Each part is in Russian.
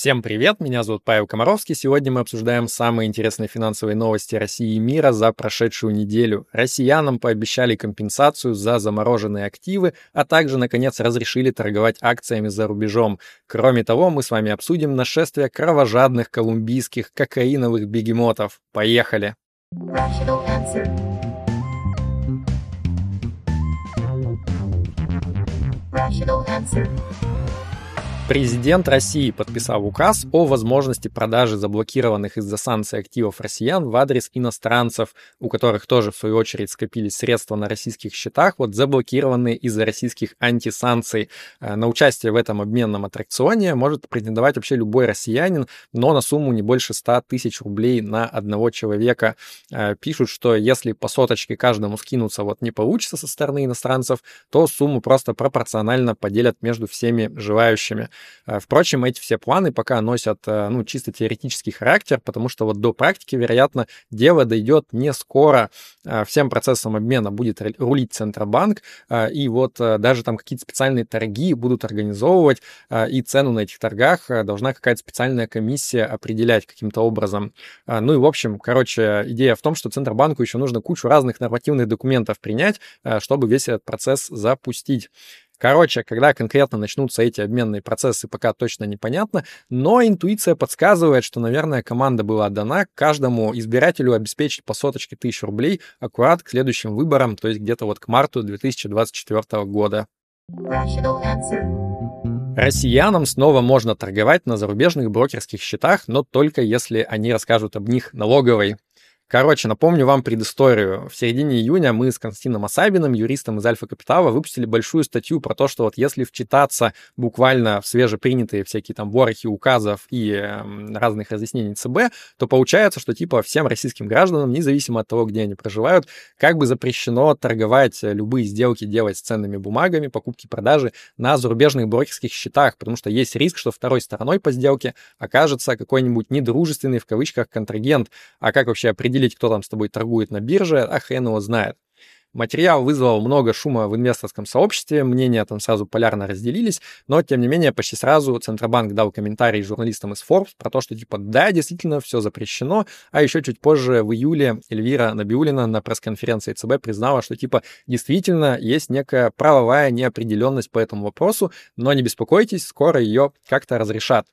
Всем привет, меня зовут Павел Комаровский. Сегодня мы обсуждаем самые интересные финансовые новости России и мира за прошедшую неделю. Россиянам пообещали компенсацию за замороженные активы, а также, наконец, разрешили торговать акциями за рубежом. Кроме того, мы с вами обсудим нашествие кровожадных колумбийских кокаиновых бегемотов. Поехали! Rational answer. Президент России подписал указ о возможности продажи заблокированных из-за санкций активов россиян в адрес иностранцев, у которых тоже, в свою очередь, скопились средства на российских счетах, вот заблокированные из-за российских антисанкций. Э, на участие в этом обменном аттракционе может претендовать вообще любой россиянин, но на сумму не больше 100 тысяч рублей на одного человека. Э, пишут, что если по соточке каждому скинуться вот не получится со стороны иностранцев, то сумму просто пропорционально поделят между всеми желающими. Э, впрочем, эти все планы пока носят э, ну, чисто теоретический характер, потому что вот до практики, вероятно, дело дойдет не скоро. Э, всем процессом обмена будет рулить Центробанк, и вот даже там какие-то специальные торги будут организовывать, и цену на этих торгах должна какая-то специальная комиссия определять каким-то образом. Ну и, в общем, короче, идея в том, что Центробанку еще нужно кучу разных нормативных документов принять, чтобы весь этот процесс запустить. Короче, когда конкретно начнутся эти обменные процессы, пока точно непонятно, но интуиция подсказывает, что, наверное, команда была дана каждому избирателю обеспечить по соточке тысяч рублей аккурат к следующим выборам, то есть где-то вот к марту 2024 года. Россиянам снова можно торговать на зарубежных брокерских счетах, но только если они расскажут об них налоговой. Короче, напомню вам предысторию. В середине июня мы с Константином Асабиным, юристом из Альфа Капитала, выпустили большую статью про то, что вот если вчитаться буквально в свежепринятые всякие там ворохи указов и э, разных разъяснений ЦБ, то получается, что типа всем российским гражданам, независимо от того, где они проживают, как бы запрещено торговать любые сделки делать с ценными бумагами, покупки, продажи на зарубежных брокерских счетах, потому что есть риск, что второй стороной по сделке окажется какой-нибудь недружественный в кавычках контрагент. А как вообще определить определить, кто там с тобой торгует на бирже, а хрен его знает. Материал вызвал много шума в инвесторском сообществе, мнения там сразу полярно разделились, но, тем не менее, почти сразу Центробанк дал комментарий журналистам из Forbes про то, что, типа, да, действительно, все запрещено, а еще чуть позже, в июле, Эльвира Набиулина на пресс-конференции ЦБ признала, что, типа, действительно, есть некая правовая неопределенность по этому вопросу, но не беспокойтесь, скоро ее как-то разрешат.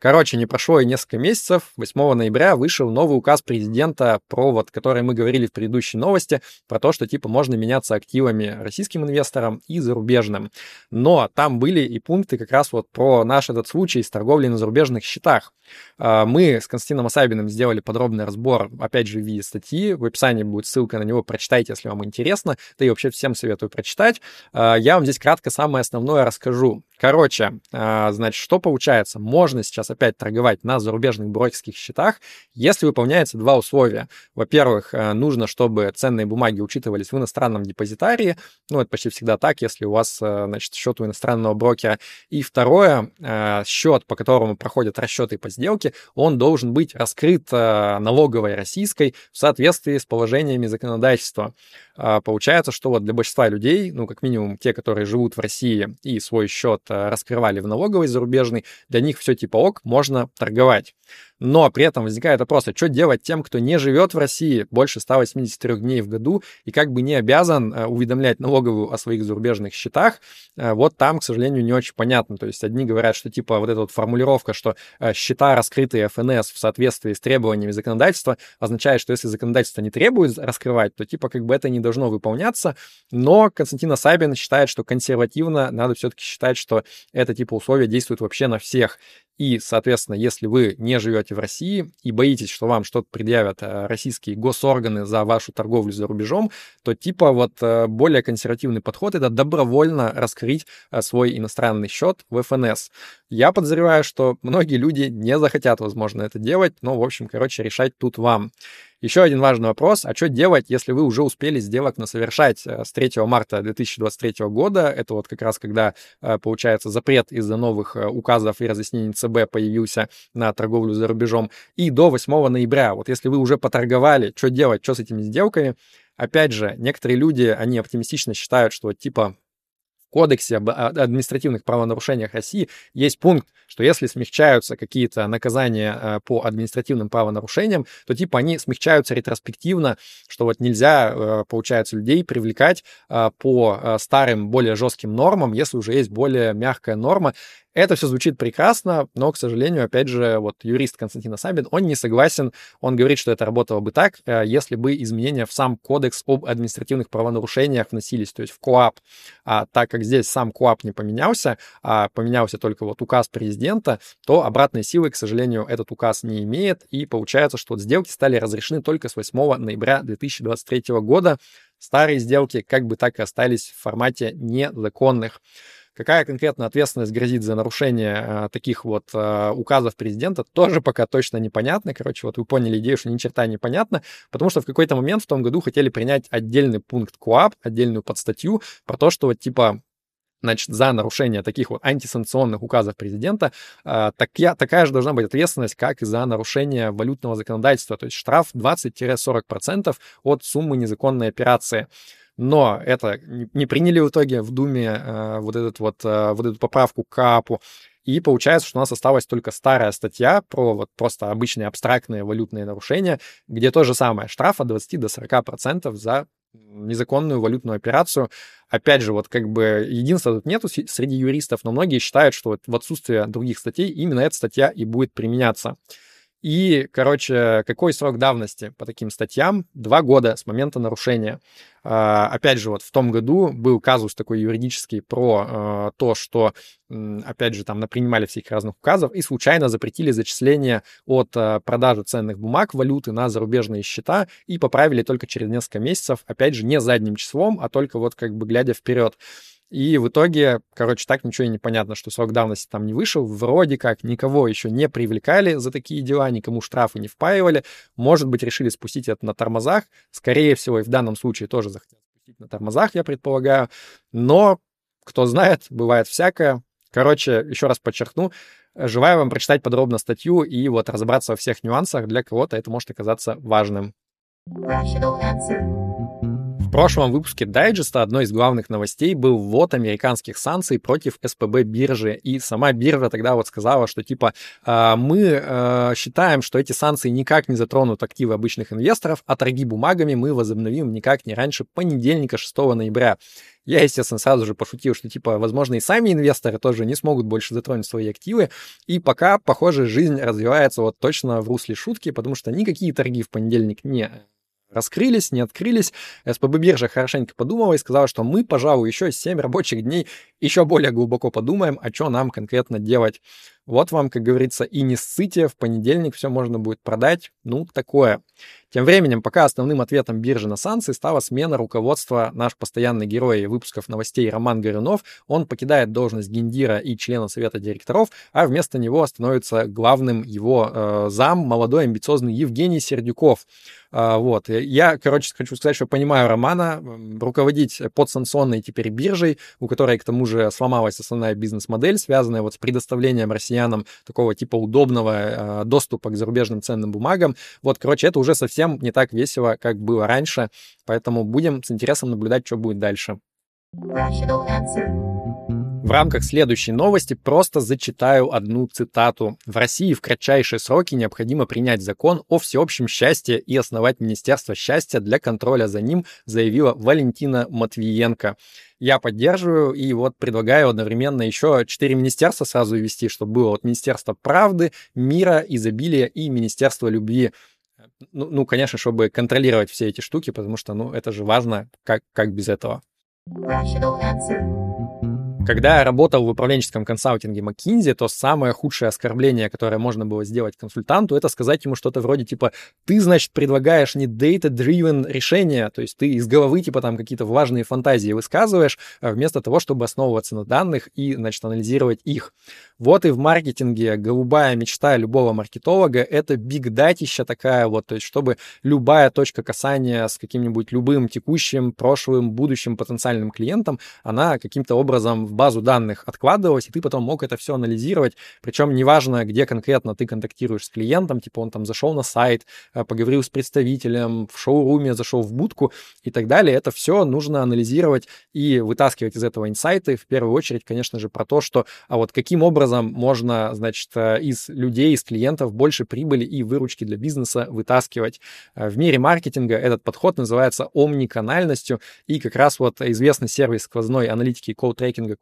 Короче, не прошло и несколько месяцев. 8 ноября вышел новый указ президента про вот, который мы говорили в предыдущей новости, про то, что типа можно меняться активами российским инвесторам и зарубежным. Но там были и пункты как раз вот про наш этот случай с торговлей на зарубежных счетах. А, мы с Константином Асабиным сделали подробный разбор, опять же, в виде статьи. В описании будет ссылка на него, прочитайте, если вам интересно. Да и вообще всем советую прочитать. А, я вам здесь кратко самое основное расскажу. Короче, а, значит, что получается? Можно сейчас опять торговать на зарубежных брокерских счетах, если выполняются два условия. Во-первых, э, нужно, чтобы ценные бумаги учитывались в иностранном депозитарии. Ну, это почти всегда так, если у вас, э, значит, счет у иностранного брокера. И второе, э, счет, по которому проходят расчеты по сделке, он должен быть раскрыт налоговой российской в соответствии с положениями законодательства. А, получается, что вот для большинства людей, ну, как минимум те, которые живут в России и свой счет раскрывали в налоговой зарубежной, для них все типа ок, можно торговать. Но при этом возникает вопрос, а что делать тем, кто не живет в России больше 183 дней в году и как бы не обязан э, уведомлять налоговую о своих зарубежных счетах? Э, вот там, к сожалению, не очень понятно. То есть одни говорят, что типа вот эта вот формулировка, что э, счета, раскрытые ФНС в соответствии с требованиями законодательства, означает, что если законодательство не требует раскрывать, то типа как бы это не должно выполняться. Но Константин Сабин считает, что консервативно надо все-таки считать, что это типа условия действуют вообще на всех. И, соответственно, если вы не живете в России и боитесь, что вам что-то предъявят э, российские госорганы за вашу торговлю за рубежом, то типа вот э, более консервативный подход — это добровольно раскрыть э, свой иностранный счет в ФНС. Я подозреваю, что многие люди не захотят, возможно, это делать, но, в общем, короче, решать тут вам. Еще один важный вопрос. А что делать, если вы уже успели сделок насовершать э, с 3 марта 2023 года? Это вот как раз когда, э, получается, запрет из-за новых указов и разъяснений ЦБ появился на торговлю за рубежом. И до 8 ноября. Вот если вы уже поторговали, что делать, что с этими сделками? Опять же, некоторые люди, они оптимистично считают, что типа Кодексе об административных правонарушениях России есть пункт, что если смягчаются какие-то наказания э, по административным правонарушениям, то типа они смягчаются ретроспективно, что вот нельзя, э, получается, людей привлекать по старым, более жестким нормам, если уже есть более мягкая норма. Это все звучит прекрасно, но, к сожалению, опять же, вот юрист Константин Асабин, он не согласен, он говорит, что это работало бы так, э, если бы изменения в сам кодекс об административных правонарушениях вносились, то есть в КОАП. А так как здесь сам КОАП не поменялся, а поменялся только вот указ президента, то обратной силы, к сожалению, этот указ не имеет, и получается, что сделки стали разрешены только с 8 ноября 2023 года. Старые сделки как бы так и остались в формате незаконных. Какая конкретно ответственность грозит за нарушение э, таких вот э, указов президента, тоже пока точно непонятно. Короче, вот вы поняли идею, что ни черта непонятно, потому что в какой-то момент в том году хотели принять отдельный пункт КОАП, отдельную подстатью про то, что вот типа значит, за нарушение таких вот антисанкционных указов президента, э, так я, такая же должна быть ответственность, как и за нарушение валютного законодательства, то есть штраф 20-40% от суммы незаконной операции но это не приняли в итоге в Думе э, вот, этот вот, э, вот эту поправку к КАПу, и получается, что у нас осталась только старая статья про вот просто обычные абстрактные валютные нарушения, где то же самое, штраф от 20 до 40% за незаконную валютную операцию. Опять же, вот как бы единства тут нету среди юристов, но многие считают, что вот в отсутствие других статей именно эта статья и будет применяться. И, короче, какой срок давности по таким статьям? Два года с момента нарушения. А, опять же, вот в том году был казус такой юридический про а, то, что, опять же, там напринимали всяких разных указов и случайно запретили зачисление от а, продажи ценных бумаг, валюты на зарубежные счета и поправили только через несколько месяцев, опять же, не задним числом, а только вот как бы глядя вперед. И в итоге, короче, так ничего и не понятно, что срок давности там не вышел. Вроде как никого еще не привлекали за такие дела, никому штрафы не впаивали. Может быть, решили спустить это на тормозах. Скорее всего, и в данном случае тоже на тормозах, я предполагаю. Но, кто знает, бывает всякое. Короче, еще раз подчеркну, желаю вам прочитать подробно статью и вот разобраться во всех нюансах. Для кого-то это может оказаться важным. Rational answer. В прошлом выпуске дайджеста одной из главных новостей был ввод американских санкций против СПБ биржи. И сама биржа тогда вот сказала, что типа «А, мы э, считаем, что эти санкции никак не затронут активы обычных инвесторов, а торги бумагами мы возобновим никак не раньше понедельника 6 ноября. Я, естественно, сразу же пошутил, что, типа, возможно, и сами инвесторы тоже не смогут больше затронуть свои активы. И пока, похоже, жизнь развивается вот точно в русле шутки, потому что никакие торги в понедельник не раскрылись, не открылись. СПБ биржа хорошенько подумала и сказала, что мы, пожалуй, еще 7 рабочих дней еще более глубоко подумаем, а что нам конкретно делать. Вот вам, как говорится, и не ссыте, в понедельник все можно будет продать. Ну, такое. Тем временем, пока основным ответом биржи на санкции стала смена руководства, наш постоянный герой выпусков новостей Роман Горюнов, он покидает должность гендира и члена совета директоров, а вместо него становится главным его э, зам, молодой амбициозный Евгений Сердюков. Э, вот. Я, короче, хочу сказать, что понимаю Романа, руководить подсанкционной теперь биржей, у которой, к тому же, сломалась основная бизнес-модель, связанная вот с предоставлением россиян россиянам такого типа удобного э, доступа к зарубежным ценным бумагам. Вот, короче, это уже совсем не так весело, как было раньше, поэтому будем с интересом наблюдать, что будет дальше. В рамках следующей новости просто зачитаю одну цитату. В России в кратчайшие сроки необходимо принять закон о всеобщем счастье и основать Министерство счастья для контроля за ним, заявила Валентина Матвиенко. Я поддерживаю и вот предлагаю одновременно еще четыре министерства сразу ввести, чтобы было вот Министерство правды, мира, изобилия и Министерство любви. Ну, ну, конечно, чтобы контролировать все эти штуки, потому что, ну, это же важно, как, как без этого. Rational answer. Когда я работал в управленческом консалтинге McKinsey, то самое худшее оскорбление, которое можно было сделать консультанту, это сказать ему что-то вроде типа «ты, значит, предлагаешь не data-driven решение, то есть ты из головы типа там какие-то важные фантазии высказываешь, а вместо того, чтобы основываться на данных и, значит, анализировать их». Вот и в маркетинге голубая мечта любого маркетолога — это биг-датища такая вот, то есть чтобы любая точка касания с каким-нибудь любым текущим, прошлым, будущим потенциальным клиентом, она каким-то образом в базу данных откладывалось, и ты потом мог это все анализировать, причем неважно, где конкретно ты контактируешь с клиентом, типа он там зашел на сайт, э, поговорил с представителем, в шоуруме зашел в будку и так далее, это все нужно анализировать и вытаскивать из этого инсайты, в первую очередь, конечно же, про то, что, а вот каким образом можно, значит, э, из людей, из клиентов больше прибыли и выручки для бизнеса вытаскивать. Э, в мире маркетинга этот подход называется омниканальностью, и как раз вот известный сервис сквозной аналитики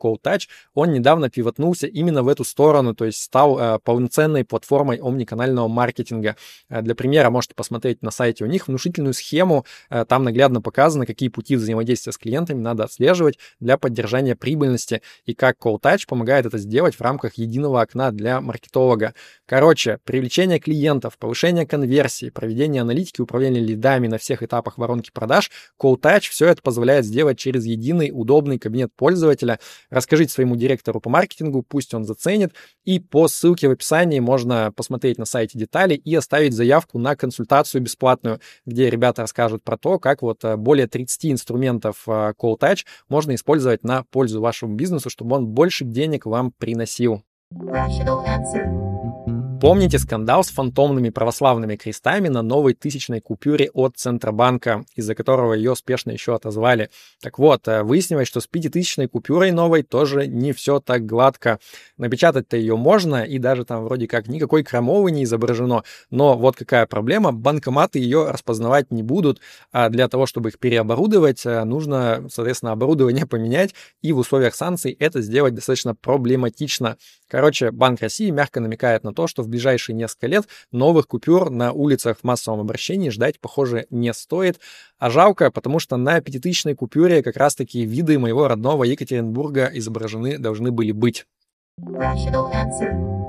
коуд-трекинга CodeTouch, он недавно пивотнулся именно в эту сторону, то есть стал э, полноценной платформой омниканального маркетинга. Э, для примера можете посмотреть на сайте у них внушительную схему, э, там наглядно показано, какие пути взаимодействия с клиентами надо отслеживать для поддержания прибыльности и как CodeTouch помогает это сделать в рамках единого окна для маркетолога. Короче, привлечение клиентов, повышение конверсии, проведение аналитики, управление лидами на всех этапах воронки продаж, CodeTouch все это позволяет сделать через единый удобный кабинет пользователя. Расскажите своему директору по маркетингу, пусть он заценит. И по ссылке в описании можно посмотреть на сайте детали и оставить заявку на консультацию бесплатную, где ребята расскажут про то, как вот э, более 30 инструментов э, Call Touch можно использовать на пользу вашему бизнесу, чтобы он больше денег вам приносил. Rational answer. Помните скандал с фантомными православными крестами на новой тысячной купюре от Центробанка, из-за которого ее спешно еще отозвали? Так вот, э, выяснилось, что с пятитысячной купюрой новой тоже не все так гладко. Напечатать-то ее можно, и даже там вроде как никакой крамовы не изображено. Но вот какая проблема, банкоматы ее распознавать не будут, а для того, чтобы их переоборудовать, э, нужно, соответственно, оборудование поменять, и в условиях санкций это сделать достаточно проблематично. Короче, Банк России мягко намекает на то, что в ближайшие несколько лет новых купюр на улицах в массовом обращении ждать, похоже, не стоит. А жалко, потому что на пятитысячной купюре как раз-таки виды моего родного Екатеринбурга изображены должны были быть. Rational answer.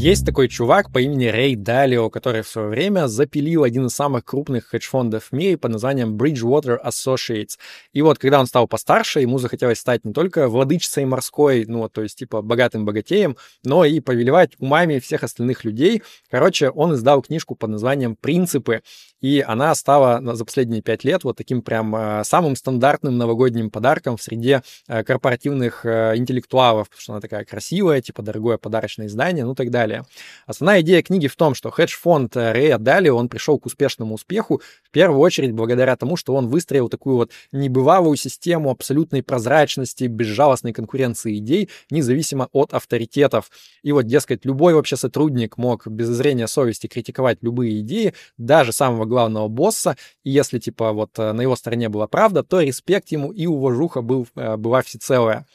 Есть такой чувак по имени Рэй Далио, который в свое время запилил один из самых крупных хедж-фондов в мире под названием Bridgewater Associates. И вот, когда он стал постарше, ему захотелось стать не только владычицей морской, ну, то есть, типа, богатым богатеем, но и повелевать умами всех остальных людей. Короче, он издал книжку под названием «Принципы», и она стала за последние пять лет вот таким прям э, самым стандартным новогодним подарком в среде э, корпоративных э, интеллектуалов, потому что она такая красивая, типа дорогое подарочное издание, ну так далее. Основная идея книги в том, что хедж-фонд Рэя Дали, он пришел к успешному успеху в первую очередь благодаря тому, что он выстроил такую вот небывалую систему абсолютной прозрачности, безжалостной конкуренции идей, независимо от авторитетов. И вот, дескать, любой вообще сотрудник мог без зрения совести критиковать любые идеи, даже самого главного босса, и если, типа, вот э, на его стороне была правда, то респект ему и уважуха был, э, была всецелая.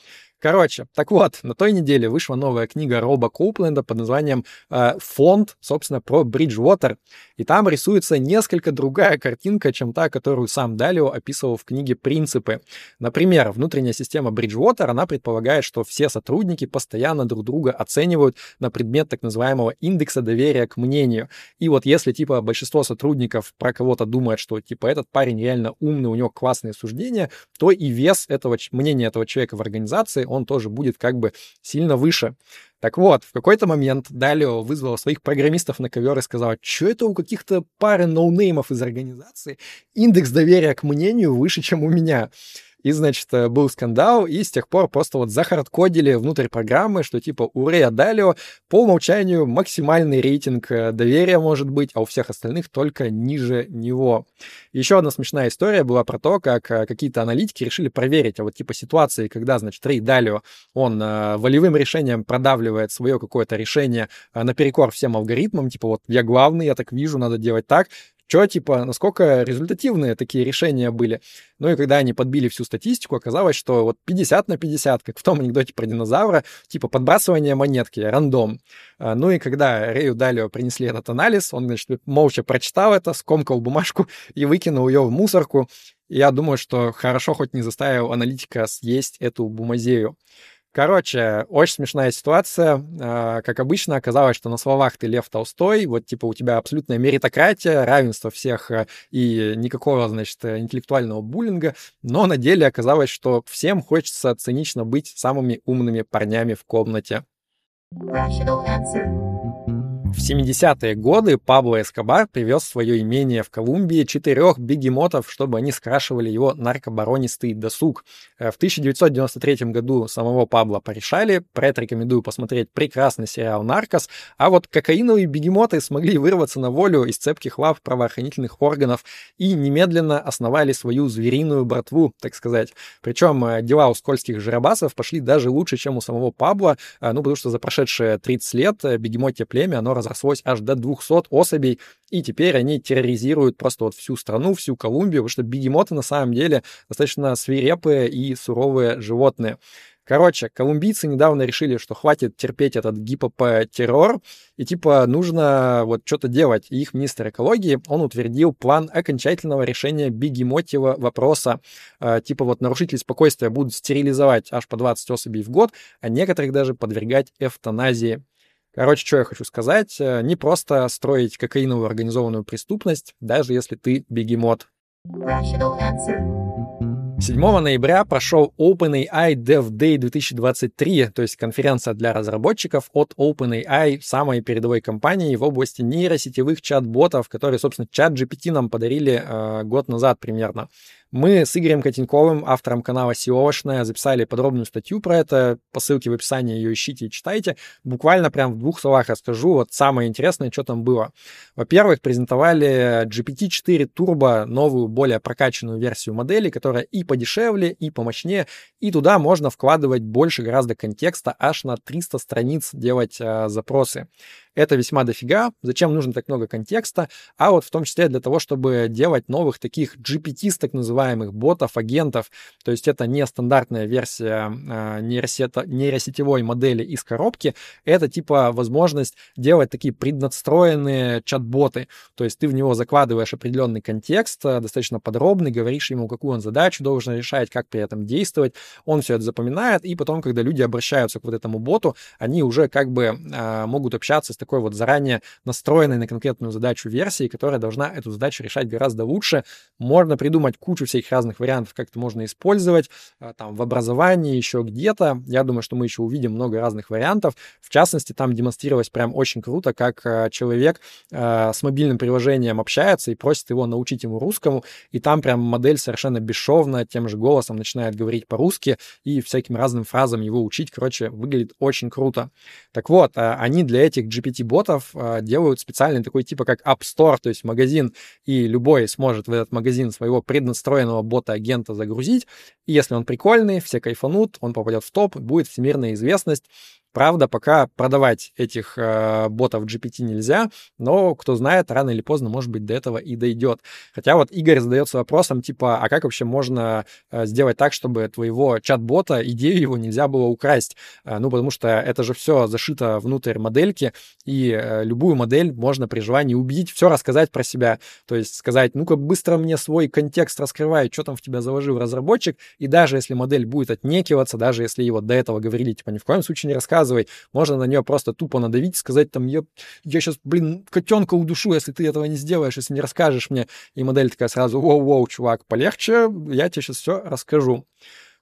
Короче, так вот, на той неделе вышла новая книга Роба Коупленда под названием э, «Фонд», собственно, про Бриджвотер. И там рисуется несколько другая картинка, чем та, которую сам Далио описывал в книге «Принципы». Например, внутренняя система Бриджвотер, она предполагает, что все сотрудники постоянно друг друга оценивают на предмет так называемого индекса доверия к мнению. И вот если, типа, большинство сотрудников про кого-то думает, что, типа, этот парень реально умный, у него классные суждения, то и вес этого мнения этого человека в организации, он тоже будет как бы сильно выше. Так вот, в какой-то момент Далио вызвал своих программистов на ковер и сказал, что это у каких-то пары ноунеймов из организации индекс доверия к мнению выше, чем у меня. И, значит, э, был скандал, и с тех пор просто вот захардкодили внутрь программы, что типа у Рэя Далио по умолчанию максимальный рейтинг э, доверия может быть, а у всех остальных только ниже него. Еще одна смешная история была про то, как э, какие-то аналитики решили проверить, а вот типа ситуации, когда, значит, Рэй Далио, он волевым решением продавливает свое какое-то решение наперекор всем алгоритмам, типа вот я главный, я так вижу, надо делать так, что, типа, насколько результативные такие решения были. Ну и когда они подбили всю статистику, оказалось, что вот 50 на 50, как в том анекдоте про динозавра, типа подбрасывание монетки, рандом. А, ну и когда Рэю Далио принесли этот анализ, он, значит, молча прочитал это, скомкал бумажку и выкинул ее в мусорку. я думаю, что хорошо хоть не заставил аналитика съесть эту бумазею. Короче, очень смешная ситуация. А, как обычно, оказалось, что на словах ты Лев Толстой, вот типа у тебя абсолютная меритократия, равенство всех а, и никакого, значит, интеллектуального буллинга, но на деле оказалось, что всем хочется цинично быть самыми умными парнями в комнате. Rational answer. 70-е годы Пабло Эскобар привез в свое имение в Колумбии четырех бегемотов, чтобы они скрашивали его наркобаронистый досуг. Э, в 1993 году самого Пабло порешали. Про это рекомендую посмотреть прекрасный сериал «Наркос». А вот кокаиновые бегемоты смогли вырваться на волю из цепких лав правоохранительных органов и немедленно основали свою звериную братву, так сказать. Причем э, дела у скользких жиробасов пошли даже лучше, чем у самого Пабло, э, ну, потому что за прошедшие 30 лет бегемотье племя, оно разрослось аж до 200 особей, и теперь они терроризируют просто вот всю страну, всю Колумбию, потому что бегемоты на самом деле достаточно свирепые и суровые животные. Короче, колумбийцы недавно решили, что хватит терпеть этот гипопотеррор, и типа нужно вот что-то делать. И их министр экологии, он утвердил план окончательного решения бегемотьего вопроса. Э, типа вот нарушители спокойствия будут стерилизовать аж по 20 особей в год, а некоторых даже подвергать эвтаназии. Короче, что я хочу сказать, э, не просто строить кокаиновую организованную преступность, даже если ты бегемот. 7 ноября прошел OpenAI Dev Day 2023, то есть конференция для разработчиков от OpenAI, самой передовой компании в области нейросетевых чат-ботов, которые, собственно, чат GPT нам подарили э, год назад примерно. Мы с Игорем Котенковым, автором канала SEOшная, записали подробную статью про это. По ссылке в описании ее ищите и читайте. Буквально прям в двух словах расскажу вот самое интересное, что там было. Во-первых, презентовали GPT-4 Turbo, новую, более прокачанную версию модели, которая и подешевле, и помощнее, и туда можно вкладывать больше гораздо контекста, аж на 300 страниц делать э, запросы. Это весьма дофига. Зачем нужно так много контекста? А вот в том числе для того, чтобы делать новых таких GPT, так называемых ботов, агентов. То есть это не стандартная версия э, нейросета, нейросетевой модели из коробки. Это типа возможность делать такие преднастроенные чат-боты. То есть ты в него закладываешь определенный контекст, э, достаточно подробный, говоришь ему, какую он задачу должен решать, как при этом действовать. Он все это запоминает, и потом, когда люди обращаются к вот этому боту, они уже как бы э, могут общаться с такой вот заранее настроенной на конкретную задачу версии, которая должна эту задачу решать гораздо лучше. Можно придумать кучу всяких разных вариантов, как это можно использовать, а, там, в образовании, еще где-то. Я думаю, что мы еще увидим много разных вариантов. В частности, там демонстрировалось прям очень круто, как а, человек а, с мобильным приложением общается и просит его научить ему русскому, и там прям модель совершенно бесшовно тем же голосом начинает говорить по-русски и всяким разным фразам его учить. Короче, выглядит очень круто. Так вот, они для этих GPT GPT-ботов делают специальный такой типа как App Store, то есть магазин, и любой сможет в этот магазин своего преднастроенного бота-агента загрузить. И если он прикольный, все кайфанут, он попадет в топ, будет всемирная известность. Правда, пока продавать этих э, ботов GPT нельзя, но кто знает, рано или поздно, может быть, до этого и дойдет. Хотя вот Игорь задается вопросом, типа, а как вообще можно э, сделать так, чтобы твоего чат-бота, идею его нельзя было украсть? Э, ну, потому что это же все зашито внутрь модельки, и э, любую модель можно при желании убить, все рассказать про себя. То есть сказать, ну-ка быстро мне свой контекст раскрывай, что там в тебя заложил разработчик, и даже если модель будет отнекиваться, даже если его до этого говорили, типа, ни в коем случае не рассказывай, рассказывай. Можно на нее просто тупо надавить, сказать там, я, я сейчас, блин, котенка удушу, если ты этого не сделаешь, если не расскажешь мне. И модель такая сразу, воу-воу, чувак, полегче, я тебе сейчас все расскажу.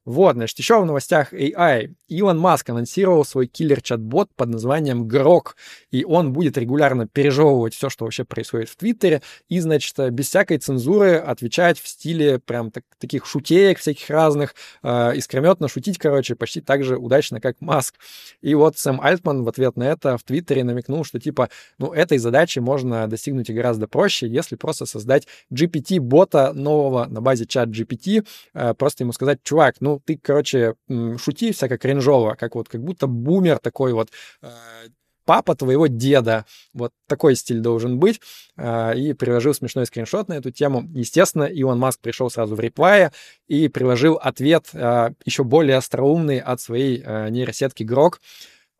Вот, значит, еще в новостях AI. Илон Маск анонсировал свой киллер-чат-бот под названием Грок, и он будет регулярно пережевывать все, что вообще происходит в Твиттере, и, значит, без всякой цензуры отвечать в стиле прям так, таких шутеек всяких разных, э, искрометно шутить, короче, почти так же удачно, как Маск. И вот Сэм Альтман в ответ на это в Твиттере намекнул, что типа, ну, этой задачи можно достигнуть гораздо проще, если просто создать GPT-бота нового на базе чат GPT, э, просто ему сказать, чувак, ну, ну, ты, короче, шути всяко кринжово, как вот, как будто бумер такой вот, э, папа твоего деда. Вот такой стиль должен быть. Э, и приложил смешной скриншот на эту тему. Естественно, Илон Маск пришел сразу в реплае и приложил ответ э, еще более остроумный от своей нейросетки Грок.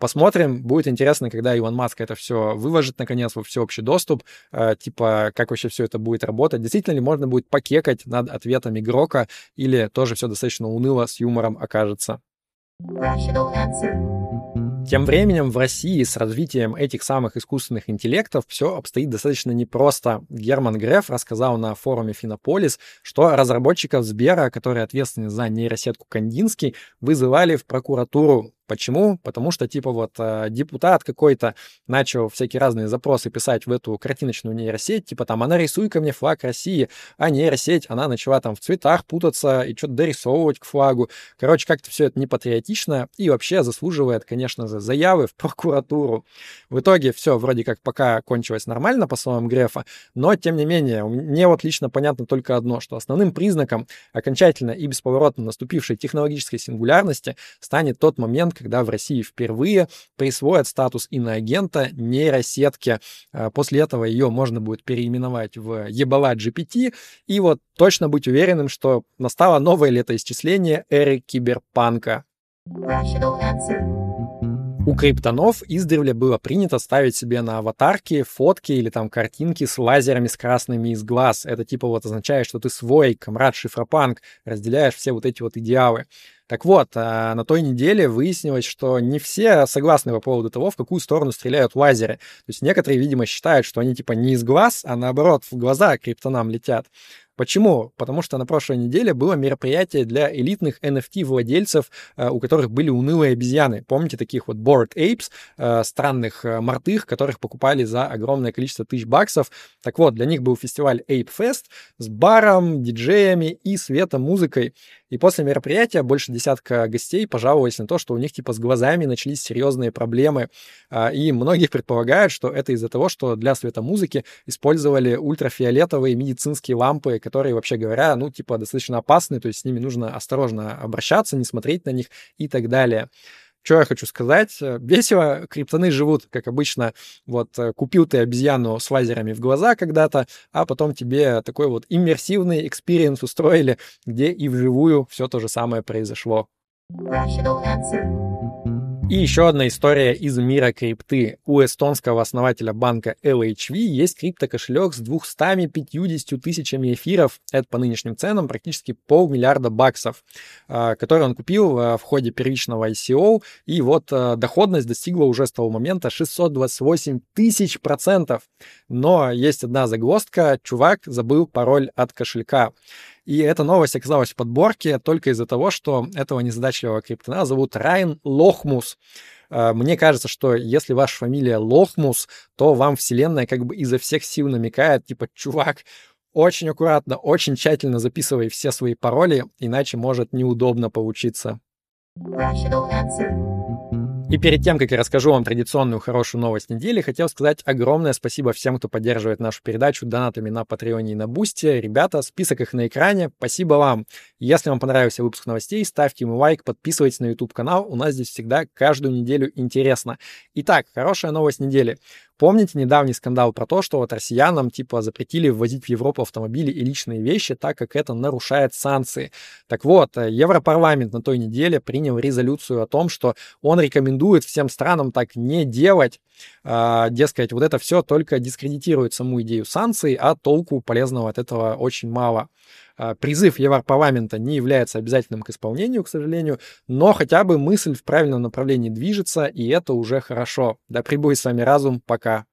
Посмотрим, будет интересно, когда Илон Маск это все выложит, наконец, во всеобщий доступ, э, типа, как вообще все это будет работать. Действительно ли можно будет покекать над ответами Грока, или тоже все достаточно уныло с юмором окажется? Тем временем в России с развитием этих самых искусственных интеллектов все обстоит достаточно непросто. Герман Греф рассказал на форуме Финополис, что разработчиков Сбера, которые ответственны за нейросетку Кандинский, вызывали в прокуратуру Почему? Потому что, типа, вот э, депутат какой-то начал всякие разные запросы писать в эту картиночную нейросеть, типа там, она рисуй ко мне флаг России, а нейросеть, она начала там в цветах путаться и что-то дорисовывать к флагу. Короче, как-то все это не патриотично и вообще заслуживает, конечно же, заявы в прокуратуру. В итоге все вроде как пока кончилось нормально, по словам Грефа, но, тем не менее, мне вот лично понятно только одно, что основным признаком окончательно и бесповоротно наступившей технологической сингулярности станет тот момент, когда в России впервые присвоят статус иноагента нейросетке. А, после этого ее можно будет переименовать в ебала GPT и вот точно быть уверенным, что настало новое летоисчисление эры киберпанка. У криптонов издревле было принято ставить себе на аватарки фотки или там картинки с лазерами с красными из глаз. Это типа вот означает, что ты свой, комрад шифропанк, разделяешь все вот эти вот идеалы. Так вот, а, на той неделе выяснилось, что не все согласны по поводу того, в какую сторону стреляют лазеры. То есть некоторые, видимо, считают, что они типа не из глаз, а наоборот в глаза криптонам летят. Почему? Потому что на прошлой неделе было мероприятие для элитных NFT-владельцев, э, у которых были унылые обезьяны. Помните таких вот bored apes, э, странных э, мартых, которых покупали за огромное количество тысяч баксов. Так вот, для них был фестиваль Ape Fest с баром, диджеями и светом, музыкой. И после мероприятия больше десятка гостей пожаловались на то, что у них типа с глазами начались серьезные проблемы. И многие предполагают, что это из-за того, что для светомузыки использовали ультрафиолетовые медицинские лампы, которые, вообще говоря, ну, типа, достаточно опасны, то есть с ними нужно осторожно обращаться, не смотреть на них и так далее. Что я хочу сказать? Весело криптоны живут, как обычно. Вот э, купил ты обезьяну с лазерами в глаза когда-то, а потом тебе такой вот иммерсивный experience устроили, где и вживую все то же самое произошло. Rational answer. И еще одна история из мира крипты. У эстонского основателя банка LHV есть криптокошелек с 250 тысячами эфиров, это по нынешним ценам практически полмиллиарда баксов, а, который он купил а, в ходе первичного ICO, и вот а, доходность достигла уже с того момента 628 тысяч процентов. Но есть одна загвоздка, чувак забыл пароль от кошелька. И эта новость оказалась в подборке только из-за того, что этого незадачливого криптона зовут Райан Лохмус. Э, мне кажется, что если ваша фамилия Лохмус, то вам вселенная как бы изо всех сил намекает, типа, чувак, очень аккуратно, очень тщательно записывай все свои пароли, иначе может неудобно получиться. Rational answer. И перед тем, как я расскажу вам традиционную хорошую новость недели, хотел сказать огромное спасибо всем, кто поддерживает нашу передачу донатами на Патреоне и на Бусте. Ребята, список их на экране. Спасибо вам. Если вам понравился выпуск новостей, ставьте ему лайк, подписывайтесь на YouTube-канал. У нас здесь всегда каждую неделю интересно. Итак, хорошая новость недели. Помните недавний скандал про то, что вот россиянам типа запретили ввозить в Европу автомобили и личные вещи, так как это нарушает санкции? Так вот, э, Европарламент на той неделе принял резолюцию о том, что он рекомендует всем странам так не делать. А, дескать, вот это все только дискредитирует саму идею санкций, а толку полезного от этого очень мало. А, призыв Европарламента не является обязательным к исполнению, к сожалению, но хотя бы мысль в правильном направлении движется, и это уже хорошо. Да прибудет с вами разум. Пока.